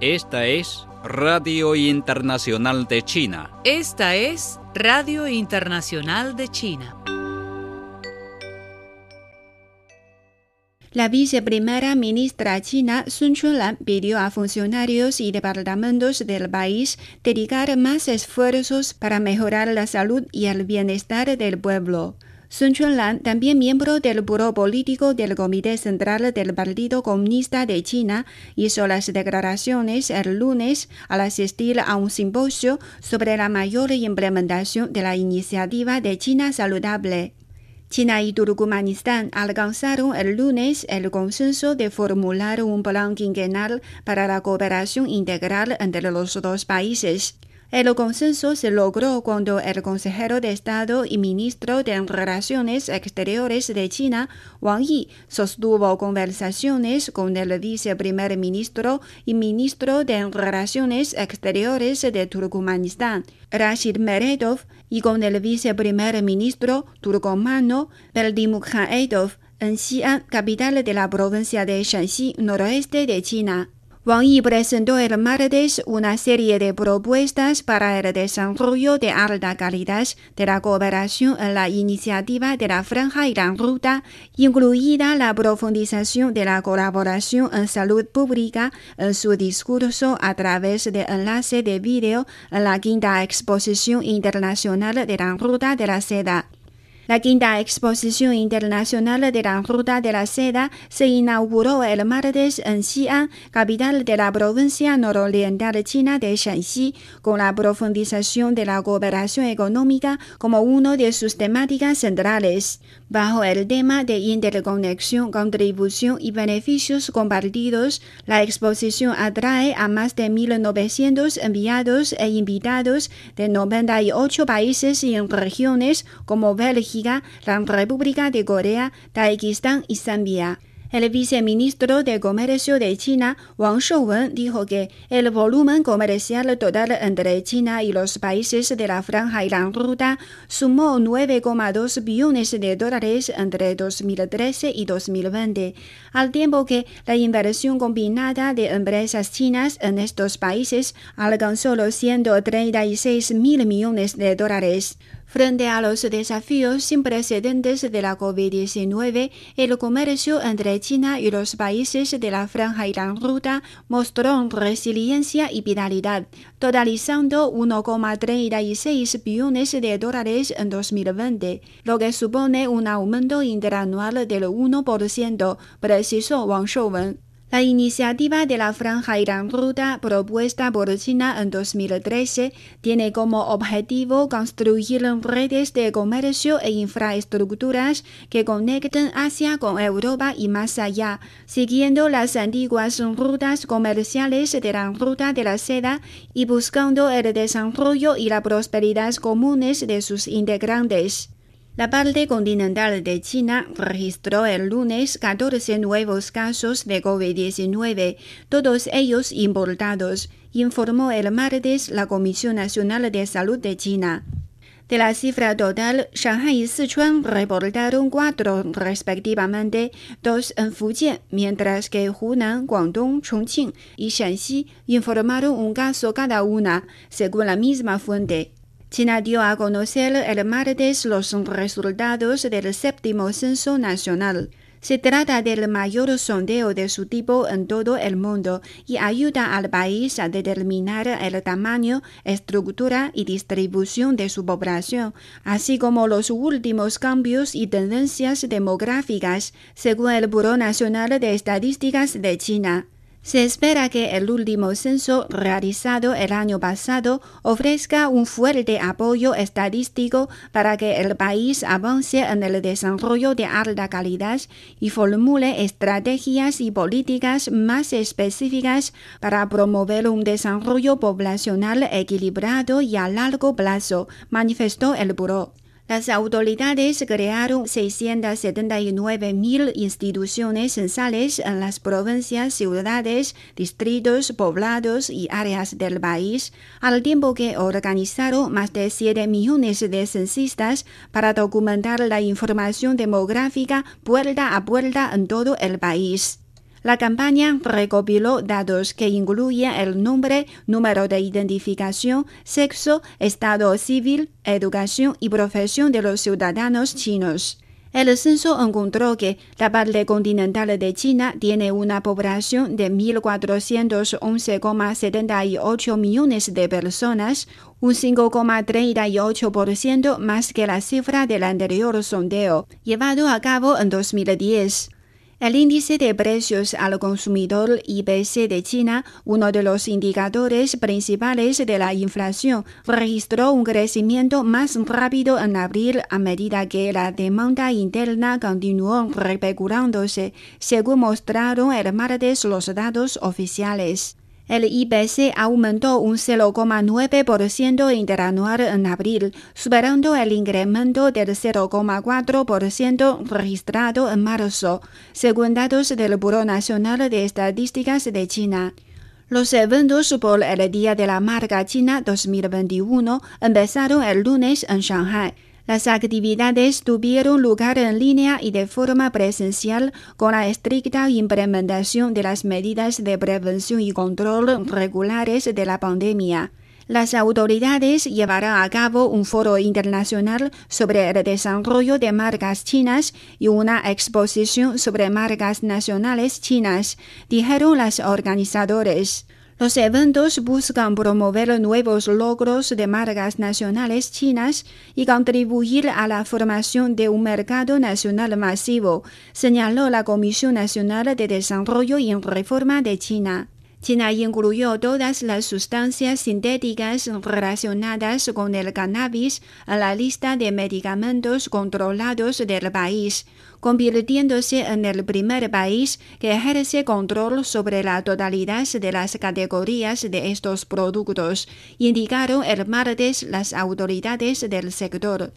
Esta es Radio Internacional de China. Esta es Radio Internacional de China. La viceprimera ministra china Sun Chulan pidió a funcionarios y departamentos del país dedicar más esfuerzos para mejorar la salud y el bienestar del pueblo. Sun Chunlan, también miembro del Buró Político del Comité Central del Partido Comunista de China, hizo las declaraciones el lunes al asistir a un simposio sobre la mayor implementación de la iniciativa de China Saludable. China y Turkmenistán alcanzaron el lunes el consenso de formular un plan quinquenal para la cooperación integral entre los dos países. El consenso se logró cuando el consejero de Estado y ministro de Relaciones Exteriores de China, Wang Yi, sostuvo conversaciones con el viceprimer ministro y ministro de Relaciones Exteriores de Turkmenistán, Rashid Meredov, y con el viceprimer ministro turcomano, Berdimukhedov, en Xi'an, capital de la provincia de Shanxi, noroeste de China. Wang Yi presentó el martes una serie de propuestas para el desarrollo de alta calidad de la cooperación en la iniciativa de la Franja y la Ruta, incluida la profundización de la colaboración en salud pública en su discurso a través de enlace de vídeo en la quinta exposición internacional de la Ruta de la Seda. La quinta exposición internacional de la Ruta de la Seda se inauguró el martes en Xi'an, capital de la provincia nororiental china de Shanxi, con la profundización de la cooperación económica como uno de sus temáticas centrales. Bajo el tema de interconexión, contribución y beneficios compartidos, la exposición atrae a más de 1.900 enviados e invitados de 98 países y regiones como Bélgica, la República de Corea, Tayikistán y Zambia. El viceministro de Comercio de China, Wang Shouwen, dijo que el volumen comercial total entre China y los países de la Franja y la Ruta sumó 9,2 billones de dólares entre 2013 y 2020, al tiempo que la inversión combinada de empresas chinas en estos países alcanzó los 136 mil millones de dólares. Frente a los desafíos sin precedentes de la COVID-19, el comercio entre China y los países de la Franja y la Ruta mostró resiliencia y vitalidad, totalizando 1,36 billones de dólares en 2020, lo que supone un aumento interanual del 1%, precisó Wang Shouwen. La iniciativa de la Franja la Ruta propuesta por China en 2013 tiene como objetivo construir redes de comercio e infraestructuras que conecten Asia con Europa y más allá, siguiendo las antiguas rutas comerciales de la Ruta de la Seda y buscando el desarrollo y la prosperidad comunes de sus integrantes. La parte continental de China registró el lunes 14 nuevos casos de COVID-19, todos ellos importados, informó el martes la Comisión Nacional de Salud de China. De la cifra total, Shanghai y Sichuan reportaron cuatro respectivamente, dos en Fujian, mientras que Hunan, Guangdong, Chongqing y Shanxi informaron un caso cada una, según la misma fuente. China dio a conocer el martes los resultados del séptimo censo nacional. Se trata del mayor sondeo de su tipo en todo el mundo y ayuda al país a determinar el tamaño, estructura y distribución de su población, así como los últimos cambios y tendencias demográficas, según el Buró Nacional de Estadísticas de China. Se espera que el último censo realizado el año pasado ofrezca un fuerte apoyo estadístico para que el país avance en el desarrollo de alta calidad y formule estrategias y políticas más específicas para promover un desarrollo poblacional equilibrado y a largo plazo, manifestó el buró. Las autoridades crearon 679.000 instituciones censales en las provincias, ciudades, distritos, poblados y áreas del país, al tiempo que organizaron más de 7 millones de censistas para documentar la información demográfica puerta a puerta en todo el país. La campaña recopiló datos que incluyen el nombre, número de identificación, sexo, estado civil, educación y profesión de los ciudadanos chinos. El censo encontró que la parte continental de China tiene una población de 1.411,78 millones de personas, un 5,38% más que la cifra del anterior sondeo, llevado a cabo en 2010. El índice de precios al consumidor IPC de China, uno de los indicadores principales de la inflación, registró un crecimiento más rápido en abril a medida que la demanda interna continuó recuperándose, según mostraron el martes los datos oficiales. El IPC aumentó un 0,9% interanual en abril, superando el incremento del 0,4% registrado en marzo, según datos del Buró Nacional de Estadísticas de China. Los eventos por el Día de la Marca China 2021 empezaron el lunes en Shanghai. Las actividades tuvieron lugar en línea y de forma presencial con la estricta implementación de las medidas de prevención y control regulares de la pandemia. Las autoridades llevarán a cabo un foro internacional sobre el desarrollo de marcas chinas y una exposición sobre marcas nacionales chinas, dijeron los organizadores. Los eventos buscan promover nuevos logros de marcas nacionales chinas y contribuir a la formación de un mercado nacional masivo, señaló la Comisión Nacional de Desarrollo y Reforma de China. China incluyó todas las sustancias sintéticas relacionadas con el cannabis en la lista de medicamentos controlados del país, convirtiéndose en el primer país que ejerce control sobre la totalidad de las categorías de estos productos, indicaron el martes las autoridades del sector.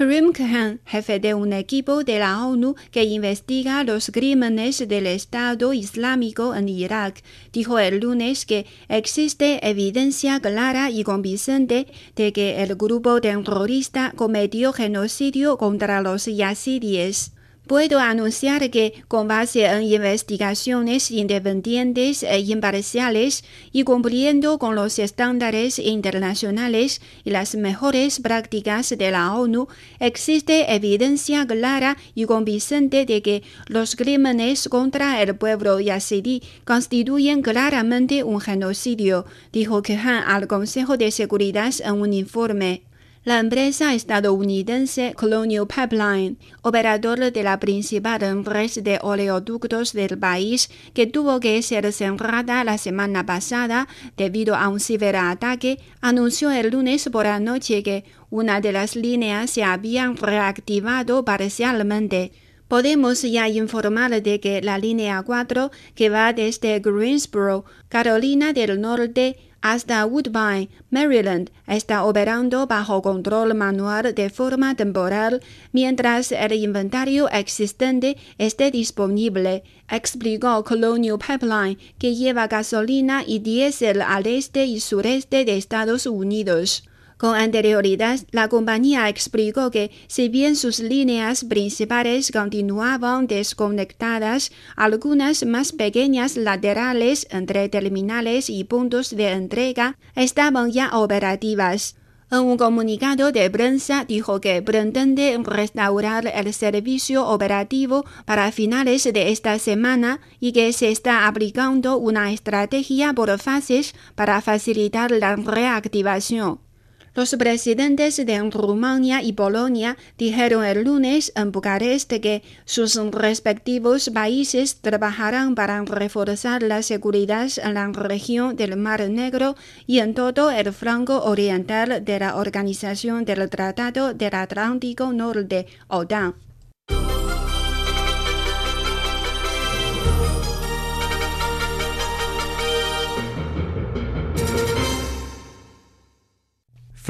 Karim Khan, jefe de un equipo de la ONU que investiga los crímenes del Estado Islámico en Irak, dijo el lunes que existe evidencia clara y convincente de que el grupo terrorista cometió genocidio contra los yazidíes. Puedo anunciar que, con base en investigaciones independientes e imparciales y cumpliendo con los estándares internacionales y las mejores prácticas de la ONU, existe evidencia clara y convincente de que los crímenes contra el pueblo yazidí constituyen claramente un genocidio, dijo Kehan al Consejo de Seguridad en un informe. La empresa estadounidense Colonial Pipeline, operador de la principal red de oleoductos del país, que tuvo que ser cerrada la semana pasada debido a un ciberataque, anunció el lunes por la noche que una de las líneas se había reactivado parcialmente. Podemos ya informar de que la línea 4, que va desde Greensboro, Carolina del Norte, hasta Woodbine, Maryland, está operando bajo control manual de forma temporal mientras el inventario existente esté disponible, explicó Colonial Pipeline, que lleva gasolina y diésel al este y sureste de Estados Unidos. Con anterioridad, la compañía explicó que si bien sus líneas principales continuaban desconectadas, algunas más pequeñas laterales entre terminales y puntos de entrega estaban ya operativas. En un comunicado de prensa dijo que pretende restaurar el servicio operativo para finales de esta semana y que se está aplicando una estrategia por fases para facilitar la reactivación. Los presidentes de Rumania y Polonia dijeron el lunes en Bucarest que sus respectivos países trabajarán para reforzar la seguridad en la región del Mar Negro y en todo el flanco oriental de la Organización del Tratado del Atlántico Norte, OTAN.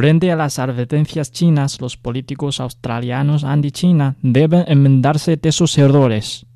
Frente a las advertencias chinas, los políticos australianos anti-China deben enmendarse de sus errores.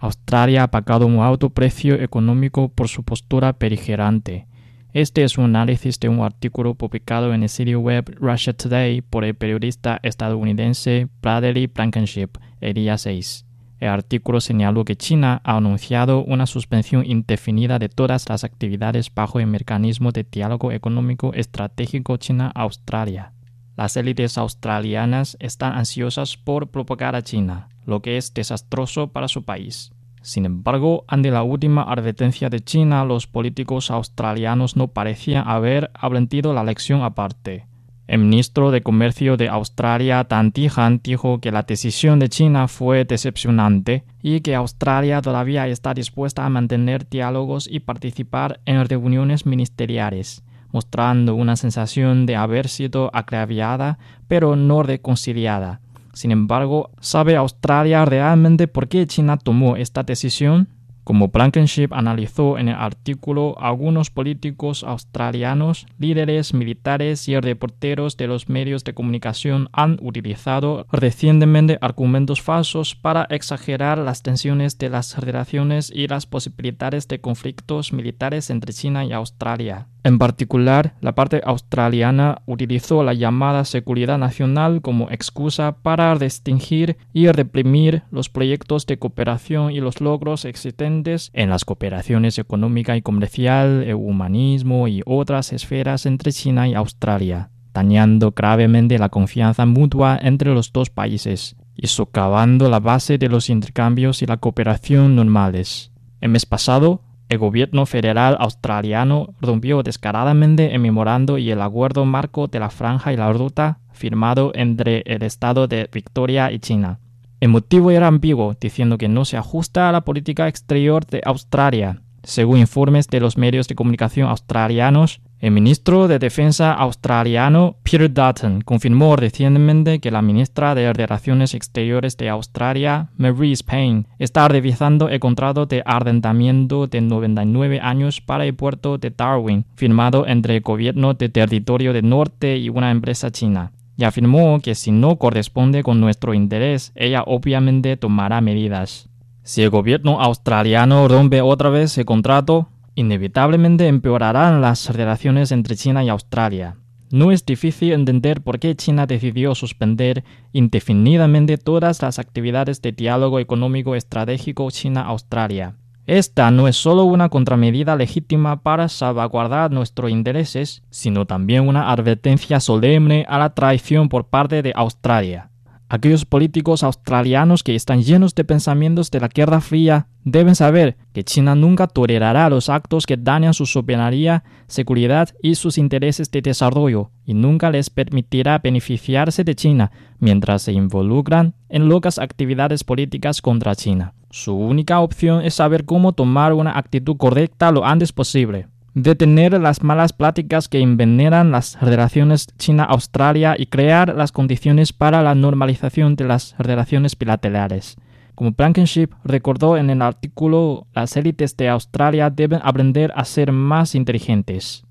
Australia ha pagado un alto precio económico por su postura beligerante. Este es un análisis de un artículo publicado en el sitio web Russia Today por el periodista estadounidense Bradley Blankenship el día 6. El artículo señaló que China ha anunciado una suspensión indefinida de todas las actividades bajo el mecanismo de diálogo económico estratégico China-Australia. Las élites australianas están ansiosas por propagar a China, lo que es desastroso para su país. Sin embargo, ante la última advertencia de China, los políticos australianos no parecían haber aprendido la lección aparte. El ministro de Comercio de Australia, Tan Tihan, dijo que la decisión de China fue decepcionante y que Australia todavía está dispuesta a mantener diálogos y participar en reuniones ministeriales, mostrando una sensación de haber sido agraviada pero no reconciliada. Sin embargo, ¿sabe Australia realmente por qué China tomó esta decisión? Como Blankenship analizó en el artículo, algunos políticos australianos, líderes militares y reporteros de los medios de comunicación han utilizado recientemente argumentos falsos para exagerar las tensiones de las relaciones y las posibilidades de conflictos militares entre China y Australia. En particular, la parte australiana utilizó la llamada seguridad nacional como excusa para restringir y reprimir los proyectos de cooperación y los logros existentes en las cooperaciones económica y comercial, el humanismo y otras esferas entre China y Australia, dañando gravemente la confianza mutua entre los dos países y socavando la base de los intercambios y la cooperación normales. El mes pasado, el gobierno federal australiano rompió descaradamente el memorando y el acuerdo marco de la franja y la ruta firmado entre el estado de Victoria y China. El motivo era ambiguo, diciendo que no se ajusta a la política exterior de Australia. Según informes de los medios de comunicación australianos, el ministro de Defensa australiano Peter Dutton confirmó recientemente que la ministra de Relaciones Exteriores de Australia, Maurice Payne, está revisando el contrato de arrendamiento de 99 años para el puerto de Darwin, firmado entre el gobierno de Territorio del Norte y una empresa china. Y afirmó que si no corresponde con nuestro interés, ella obviamente tomará medidas. Si el gobierno australiano rompe otra vez el contrato, inevitablemente empeorarán las relaciones entre China y Australia. No es difícil entender por qué China decidió suspender indefinidamente todas las actividades de diálogo económico estratégico China-Australia. Esta no es solo una contramedida legítima para salvaguardar nuestros intereses, sino también una advertencia solemne a la traición por parte de Australia. Aquellos políticos australianos que están llenos de pensamientos de la Guerra Fría deben saber que China nunca tolerará los actos que dañan su soberanía, seguridad y sus intereses de desarrollo, y nunca les permitirá beneficiarse de China mientras se involucran en locas actividades políticas contra China. Su única opción es saber cómo tomar una actitud correcta lo antes posible detener las malas pláticas que envenenan las relaciones China-Australia y crear las condiciones para la normalización de las relaciones bilaterales. Como Blankenship recordó en el artículo, las élites de Australia deben aprender a ser más inteligentes.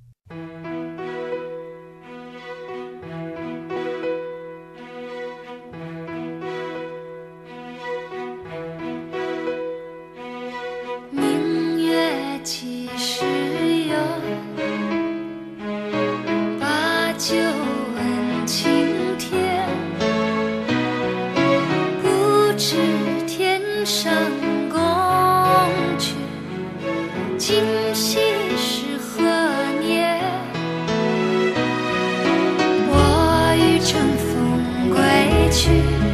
去。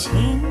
情。